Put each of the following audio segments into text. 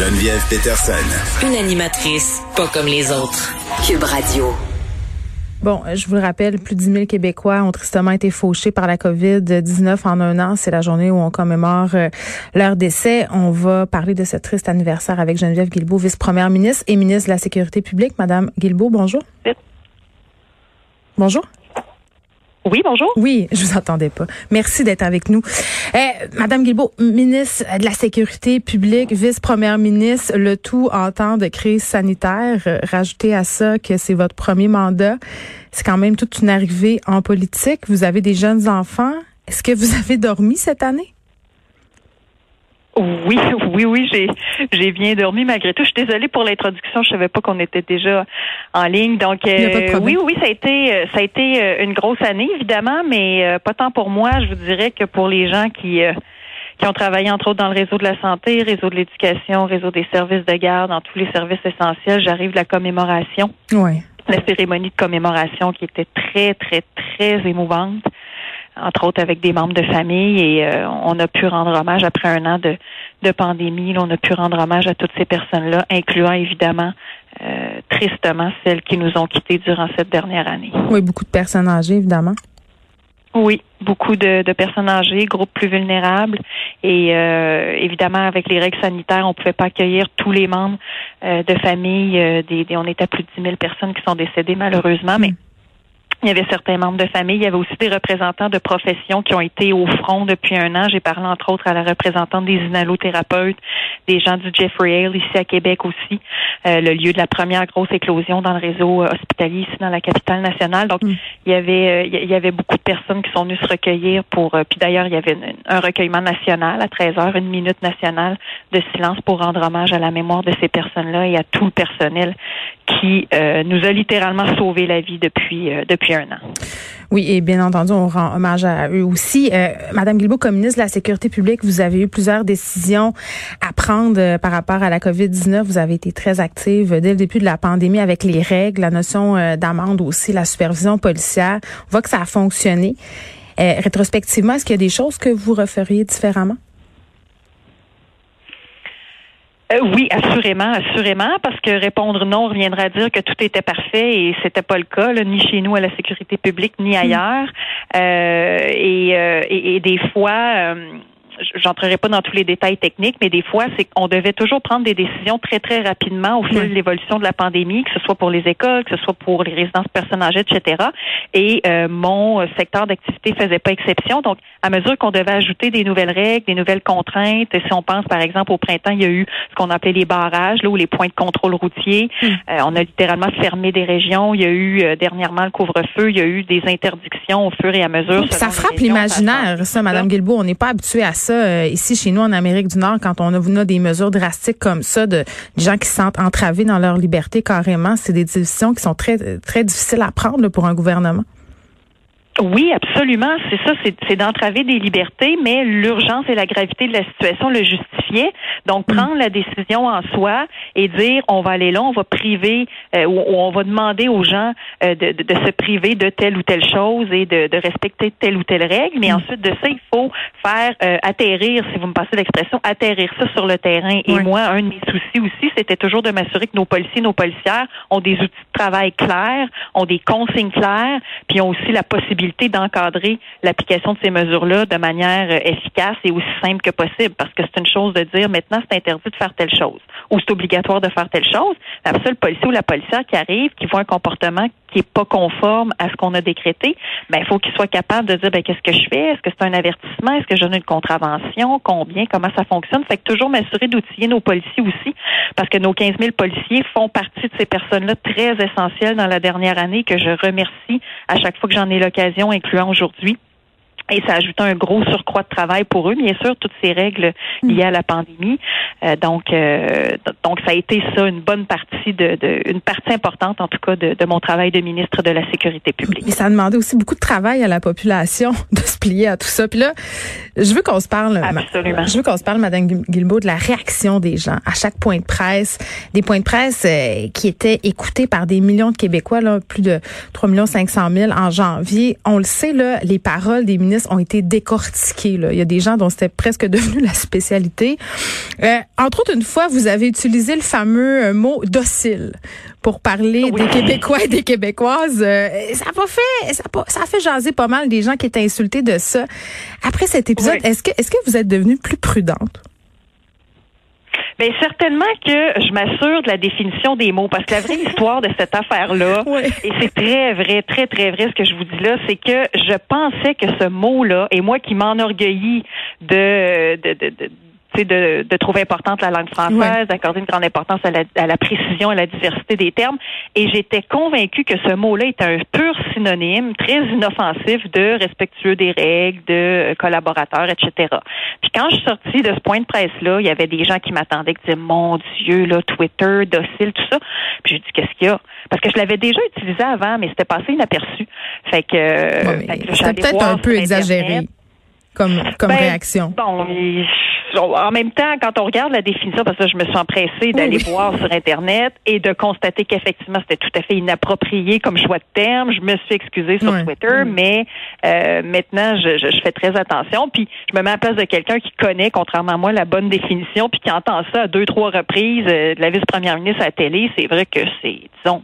Geneviève Peterson. Une animatrice pas comme les autres. Cube Radio. Bon, je vous le rappelle, plus de 10 000 Québécois ont tristement été fauchés par la COVID-19 en un an. C'est la journée où on commémore euh, leur décès. On va parler de ce triste anniversaire avec Geneviève Guilbeault, vice-première ministre et ministre de la Sécurité publique. Madame Guilbeault, bonjour. Bonjour. Oui, bonjour. Oui, je vous entendais pas. Merci d'être avec nous. Eh, Madame Guilbeault, ministre de la Sécurité publique, vice-première ministre, le tout en temps de crise sanitaire. Euh, rajoutez à ça que c'est votre premier mandat. C'est quand même toute une arrivée en politique. Vous avez des jeunes enfants. Est-ce que vous avez dormi cette année? Oui, oui, oui, j'ai j'ai bien dormi malgré tout. Je suis désolée pour l'introduction, je savais pas qu'on était déjà en ligne. Donc euh, oui, oui, ça a été euh, ça a été euh, une grosse année évidemment, mais pas tant pour moi. Je vous dirais que pour les gens qui qui ont travaillé entre autres dans le réseau de la santé, réseau de l'éducation, réseau des services de garde, dans tous les services essentiels. J'arrive la commémoration. Oui. La cérémonie de commémoration qui était très, très, très émouvante entre autres avec des membres de famille, et euh, on a pu rendre hommage après un an de, de pandémie. on a pu rendre hommage à toutes ces personnes-là, incluant évidemment euh, tristement celles qui nous ont quittés durant cette dernière année. Oui, beaucoup de personnes âgées, évidemment. Oui, beaucoup de, de, personnes âgées, groupes plus vulnérables. Et euh, évidemment, avec les règles sanitaires, on ne pouvait pas accueillir tous les membres de famille. Des, on était à plus de 10 000 personnes qui sont décédées, malheureusement. Mais il y avait certains membres de famille. Il y avait aussi des représentants de professions qui ont été au front depuis un an. J'ai parlé entre autres à la représentante des inhalothérapeutes, des gens du Jeffrey Hale ici à Québec aussi, euh, le lieu de la première grosse éclosion dans le réseau euh, hospitalier ici dans la capitale nationale. Donc mm. il y avait euh, il y avait beaucoup de personnes qui sont venues se recueillir pour. puis d'ailleurs il y avait un recueillement national à 13 heures, une minute nationale de silence pour rendre hommage à la mémoire de ces personnes-là et à tout le personnel qui nous a littéralement sauvé la vie depuis depuis oui, et bien entendu, on rend hommage à eux aussi. Euh, Madame Guilbeault, comme ministre de la Sécurité publique, vous avez eu plusieurs décisions à prendre euh, par rapport à la COVID-19. Vous avez été très active dès le début de la pandémie avec les règles, la notion euh, d'amende aussi, la supervision policière. On voit que ça a fonctionné. rétrospectivement, est-ce qu'il y a des choses que vous referiez différemment? Euh, oui, assurément, assurément, parce que répondre non reviendra à dire que tout était parfait et c'était pas le cas, ni chez nous à la sécurité publique, ni hmm. ailleurs. Euh, et, euh, et, et, des fois, j'entrerai pas dans tous les détails techniques, mais des fois, c'est qu'on devait toujours prendre des décisions très, très rapidement au fil de l'évolution de la pandémie, que ce soit pour les écoles, que ce soit pour les résidences personnelles âgées, etc. Et euh, mon secteur d'activité faisait pas exception. Donc, à mesure qu'on devait ajouter des nouvelles règles, des nouvelles contraintes, si on pense, par exemple, au printemps, il y a eu ce qu'on appelait les barrages, là, ou les points de contrôle routier. Hmm. Euh, on a littéralement fermé des régions. Il y a eu euh, dernièrement le couvre-feu. Il y a eu des interdictions au fur et à mesure. Ça frappe l'imaginaire, ça, Madame Guilbeault. On n'est pas habitué à ça euh, ici chez nous en Amérique du Nord quand on a, des mesures drastiques comme ça de gens qui se sentent entravés dans leur liberté carrément. C'est des décisions qui sont très très difficiles à prendre pour un gouvernement. Oui, absolument. C'est ça, c'est d'entraver des libertés, mais l'urgence et la gravité de la situation le justifiaient. Donc, mm. prendre la décision en soi et dire on va aller là, on va priver euh, ou, on va demander aux gens euh, de, de, se priver de telle ou telle chose et de, de respecter telle ou telle règle. Mais mm. ensuite de ça, il faut faire euh, atterrir, si vous me passez l'expression, atterrir ça sur le terrain. Et moi, un de mes soucis aussi, c'était toujours de m'assurer que nos policiers, nos policières ont des outils de travail clairs, ont des consignes claires, puis ont aussi la possibilité d'encadrer l'application de ces mesures-là de manière euh, efficace et aussi simple que possible. Parce que c'est une chose de dire maintenant c'est interdit de faire telle chose ou c'est obligatoire de faire telle chose. La seule policier ou la policière qui arrive, qui voit un comportement qui est pas conforme à ce qu'on a décrété, ben il faut qu'il soit capable de dire ben qu'est-ce que je fais, est-ce que c'est un avertissement, est-ce que je donne une contravention, combien, comment ça fonctionne? Fait que toujours m'assurer d'outiller nos policiers aussi, parce que nos 15 000 policiers font partie de ces personnes-là très essentielles dans la dernière année que je remercie à chaque fois que j'en ai l'occasion, incluant aujourd'hui. Et ça ajoute un gros surcroît de travail pour eux, bien sûr, toutes ces règles liées à la pandémie. Euh, donc, euh, donc ça a été ça une bonne partie de, de une partie importante, en tout cas, de, de, mon travail de ministre de la sécurité publique. Et ça a demandé aussi beaucoup de travail à la population de se plier à tout ça. Puis là, je veux qu'on se parle. Absolument. Je veux qu'on se parle, Madame Guilbeault, de la réaction des gens à chaque point de presse, des points de presse euh, qui étaient écoutés par des millions de Québécois, là, plus de 3 500 000 en janvier. On le sait, là, les paroles des ministres ont été décortiqués. Là. Il y a des gens dont c'était presque devenu la spécialité. Euh, entre autres, une fois, vous avez utilisé le fameux euh, mot docile pour parler des Québécois et des Québécoises. Euh, ça a pas fait, ça a, pas, ça a fait jaser pas mal des gens qui étaient insultés de ça. Après cet épisode, est-ce que, est-ce que vous êtes devenue plus prudente? Bien, certainement que je m'assure de la définition des mots, parce que la vraie histoire de cette affaire-là, et c'est très vrai, très, très vrai ce que je vous dis là, c'est que je pensais que ce mot-là, et moi qui m'enorgueillis de, de, de, de de, de, trouver importante la langue française, d'accorder une grande importance à la, à la, précision, à la diversité des termes. Et j'étais convaincue que ce mot-là est un pur synonyme, très inoffensif de respectueux des règles, de collaborateurs, etc. Puis quand je suis sortie de ce point de presse-là, il y avait des gens qui m'attendaient, qui disaient, mon Dieu, là, Twitter, docile, tout ça. Puis je dis, qu'est-ce qu'il y a? Parce que je l'avais déjà utilisé avant, mais c'était passé inaperçu. Fait que, c'était peut-être un peu exagéré comme, comme ben, réaction? Bon, en même temps, quand on regarde la définition, parce que je me suis empressée d'aller voir sur Internet et de constater qu'effectivement, c'était tout à fait inapproprié comme choix de terme, je me suis excusée sur Twitter, mais euh, maintenant, je, je, fais très attention. Puis, je me mets à la place de quelqu'un qui connaît, contrairement à moi, la bonne définition, puis qui entend ça à deux, trois reprises euh, de la vice-première ministre à la télé. C'est vrai que c'est, disons,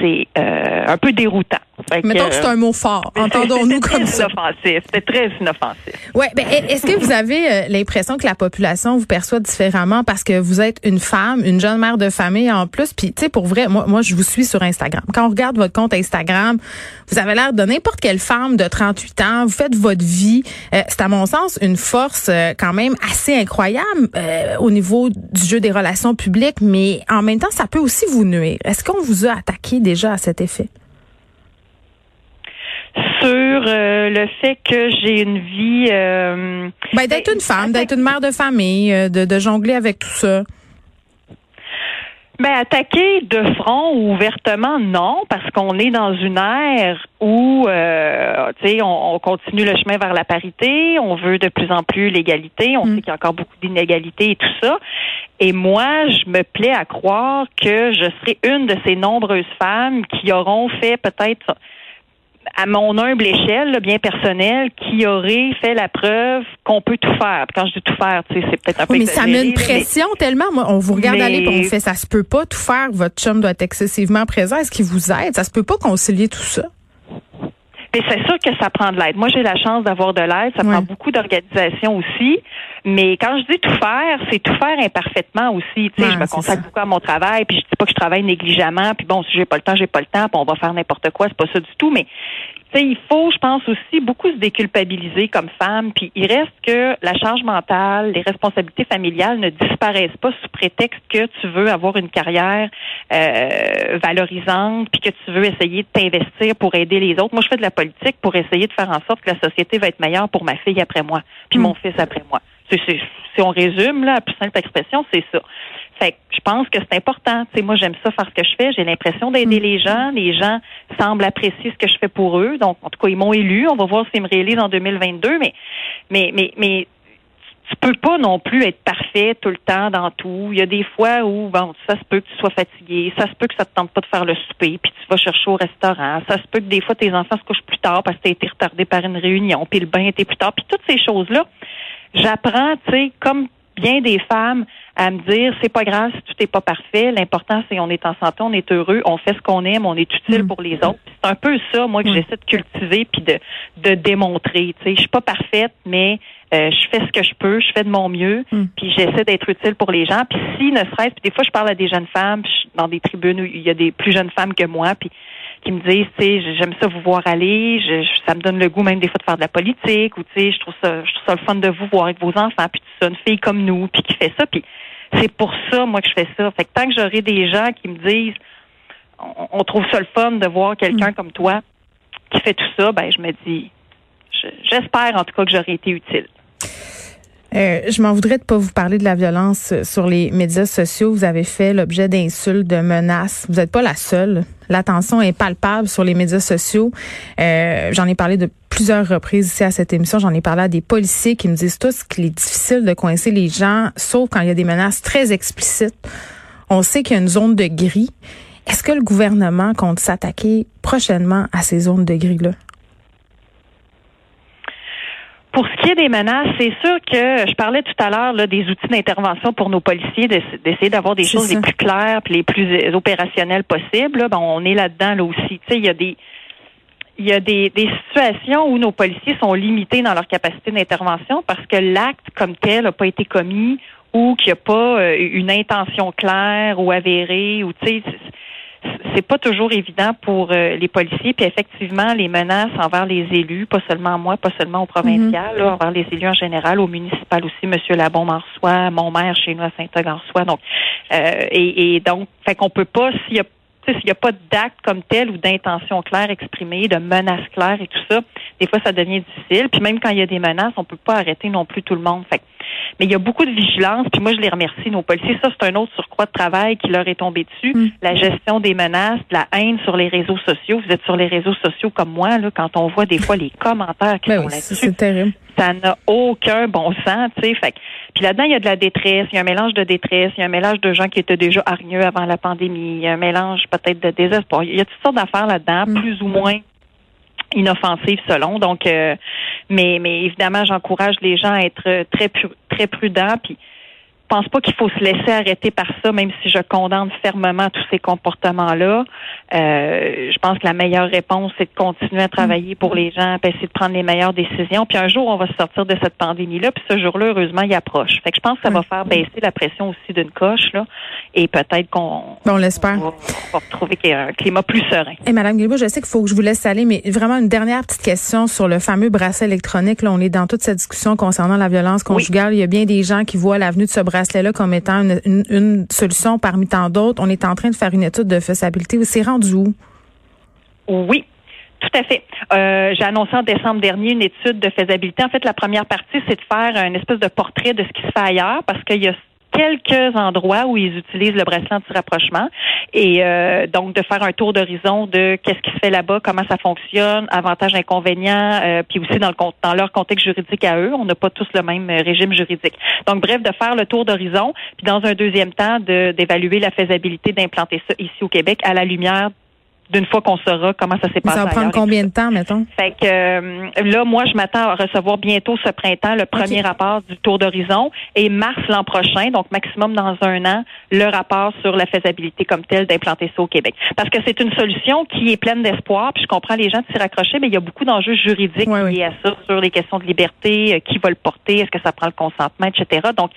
c'est euh, un peu déroutant. Mettons que c'est un mot fort. Entendons-nous comme ça. Inoffensif. C'était très inoffensif. Ouais, ben, est-ce que vous avez euh, l'impression que la population vous perçoit différemment parce que vous êtes une femme, une jeune mère de famille en plus, puis tu sais pour vrai, moi, moi je vous suis sur Instagram. Quand on regarde votre compte Instagram, vous avez l'air de n'importe quelle femme de 38 ans. Vous faites votre vie. Euh, c'est à mon sens une force quand même assez incroyable au niveau du jeu des relations publiques, mais en même temps ça peut aussi vous nuire. Est-ce qu'on vous a attaqué? Déjà à cet effet? Sur euh, le fait que j'ai une vie. Euh, ben, d'être ben, une femme, d'être une mère de famille, euh, de, jongler avec tout ça. Ben, attaquer de front ou ouvertement, non, parce qu'on est dans une ère où, tu sais, on, continue le chemin vers la parité, on veut de plus en plus l'égalité, on mm. sait qu'il y a encore beaucoup d'inégalités et tout ça. Et moi, je me plais à croire que je serai une de ces nombreuses femmes qui auront fait peut-être à mon humble échelle, bien personnelle, qui auraient fait la preuve qu'on peut tout faire. Quand je dis tout faire, tu sais, c'est peut-être un peu Mais ça met une pression tellement. Moi, on vous regarde aller et on fait ça se peut pas tout faire. Votre chum doit être excessivement présent. Est-ce qu'il vous aide? Ça se peut pas concilier tout ça? Mais c'est sûr que ça prend de l'aide. Moi, j'ai la chance d'avoir de l'aide. Ça prend beaucoup d'organisation aussi. Mais quand je dis tout faire, c'est tout faire imparfaitement aussi. Tu sais, je me consacre beaucoup à mon travail, puis je dis pas que je travaille négligemment, puis bon, si j'ai pas le temps, j'ai pas le temps, puis on va faire n'importe quoi. C'est pas ça du tout. Mais sais, il faut, je pense aussi, beaucoup se déculpabiliser comme femme. Puis il reste que la charge mentale, les responsabilités familiales ne disparaissent pas sous prétexte que tu veux avoir une carrière euh, valorisante, puis que tu veux essayer de t'investir pour aider les autres. Moi, je fais de la politique pour essayer de faire en sorte que la société va être meilleure pour ma fille après moi, puis mon mm. fils après moi. Si on résume, là, la plus simple expression, c'est ça. Fait que je pense que c'est important. Tu sais, moi, j'aime ça faire ce que je fais. J'ai l'impression d'aider mm. les gens. Les gens semblent apprécier ce que je fais pour eux. Donc, en tout cas, ils m'ont élu. On va voir s'ils me réalisent en 2022. Mais, mais, mais, mais tu peux pas non plus être parfait tout le temps dans tout. Il y a des fois où, bon, ça se peut que tu sois fatigué, ça se peut que ça te tente pas de faire le souper, puis tu vas chercher au restaurant. Ça se peut que des fois tes enfants se couchent plus tard parce que tu as été retardé par une réunion, puis le bain était plus tard, puis toutes ces choses-là. J'apprends, tu sais, comme bien des femmes à me dire c'est pas grave si tout n'est pas parfait. L'important c'est on est en santé, on est heureux, on fait ce qu'on aime, on est utile mm. pour les autres. C'est un peu ça moi que j'essaie de cultiver puis de de démontrer. Tu sais, je suis pas parfaite, mais euh, je fais ce que je peux, je fais de mon mieux, mm. puis j'essaie d'être utile pour les gens. Puis si ne serait-ce, puis des fois je parle à des jeunes femmes dans des tribunes où il y a des plus jeunes femmes que moi, puis qui me disent, tu sais, j'aime ça vous voir aller, je, ça me donne le goût même des fois de faire de la politique, ou tu sais, je trouve ça, je trouve ça le fun de vous voir avec vos enfants, puis tout ça, une fille comme nous, puis qui fait ça, puis c'est pour ça, moi, que je fais ça. Fait que tant que j'aurai des gens qui me disent, on, trouve ça le fun de voir quelqu'un mm. comme toi qui fait tout ça, ben je me dis, j'espère en tout cas que j'aurai été utile. Euh, je m'en voudrais de pas vous parler de la violence sur les médias sociaux. Vous avez fait l'objet d'insultes, de menaces. Vous n'êtes pas la seule. L'attention est palpable sur les médias sociaux. Euh, J'en ai parlé de plusieurs reprises ici à cette émission. J'en ai parlé à des policiers qui me disent tous qu'il est difficile de coincer les gens, sauf quand il y a des menaces très explicites. On sait qu'il y a une zone de gris. Est-ce que le gouvernement compte s'attaquer prochainement à ces zones de gris-là? Pour ce qui est des menaces, c'est sûr que je parlais tout à l'heure des outils d'intervention pour nos policiers, d'essayer d'avoir des choses les plus claires puis les plus opérationnelles possibles. Bon, on est là-dedans là aussi. Tu sais, il y a des il y a des, des, situations où nos policiers sont limités dans leur capacité d'intervention parce que l'acte comme tel n'a pas été commis ou qu'il n'y a pas euh, une intention claire ou avérée ou tu sais c'est pas toujours évident pour euh, les policiers puis effectivement les menaces envers les élus pas seulement moi pas seulement au provincial mhm. envers les élus en général au municipal aussi monsieur Labombe en reçoit mon maire chez nous à Saint-Ogue en reçoit donc euh, et, et donc fait qu'on peut pas s'il y a s'il n'y a pas d'acte comme tel ou d'intention claire exprimée, de menace claire et tout ça, des fois ça devient difficile. Puis même quand il y a des menaces, on peut pas arrêter non plus tout le monde. Fait mais il y a beaucoup de vigilance. Puis moi, je les remercie, nos policiers. Ça, c'est un autre surcroît de travail qui leur est tombé dessus. Mm. La gestion des menaces, de la haine sur les réseaux sociaux. Vous êtes sur les réseaux sociaux comme moi, là, quand on voit des fois les commentaires qui ben sont là-dessus. C'est terrible. Ça n'a aucun bon sens, tu sais. Fait puis là-dedans, il y a de la détresse, il y a un mélange de détresse, il y a un mélange de gens qui étaient déjà hargneux avant la pandémie, il y a un mélange peut-être de désespoir. Il y a toutes sortes d'affaires là-dedans, mm. plus ou moins inoffensives selon. Donc, euh, mais, mais évidemment, j'encourage les gens à être très très prudents. Puis je pense pas qu'il faut se laisser arrêter par ça, même si je condamne fermement tous ces comportements-là. Euh, je pense que la meilleure réponse, c'est de continuer à travailler pour les gens, puis essayer de prendre les meilleures décisions. Puis un jour, on va sortir de cette pandémie-là, puis ce jour-là, heureusement, il approche. Fait que je pense que ça va faire baisser la pression aussi d'une coche, là, et peut-être qu'on on l'espère. Va, retrouver un climat plus serein. Et Madame Guilbault, je sais qu'il faut que je vous laisse aller, mais vraiment une dernière petite question sur le fameux bracelet électronique. Là, on est dans toute cette discussion concernant la violence conjugale. Il y a bien des gens qui voient l'avenue de ce bracelet bracelet-là comme étant une, solution parmi tant d'autres. On est en train de faire une étude de faisabilité. C'est rendu où? Oui. Tout à fait. Euh, j'ai annoncé en décembre dernier une étude de faisabilité. En fait, la première partie, c'est de faire un espèce de portrait de ce qui se fait ailleurs, parce qu'il y a quelques endroits où ils utilisent le bracelet anti-rapprochement et euh, donc de faire un tour d'horizon de qu'est-ce qui se fait là-bas, comment ça fonctionne, avantages, inconvénients, euh, puis aussi dans le dans leur contexte juridique à eux, on n'a pas tous le même euh, régime juridique. Donc bref, de faire le tour d'horizon, puis dans un deuxième temps d'évaluer la faisabilité d'implanter ça ici au Québec à la lumière d'une fois qu'on saura comment ça s'est passé. Ça va prendre combien de temps, mettons? Fait que euh, là, moi, je m'attends à recevoir bientôt ce printemps le premier rapport du tour d'horizon et mars l'an prochain, donc maximum dans un an, le rapport sur la faisabilité comme telle d'implanter ça au Québec. Parce que c'est une solution qui est pleine d'espoir, puis je comprends les gens de s'y raccrocher, mais il y a beaucoup d'enjeux juridiques liés à ça, sur les questions de liberté, euh, qui va le porter, est-ce que ça prend le consentement, etc. Donc,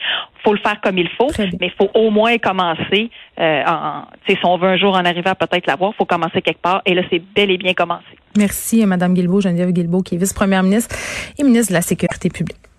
faut le faire comme il faut, mais il faut au moins commencer. Euh, en, si on veut un jour en arriver à peut-être l'avoir, il faut commencer quelque part. Et là, c'est bel et bien commencé. Merci, Mme Guilbeault, Geneviève Guilbeault, qui est vice-première ministre et ministre de la Sécurité publique.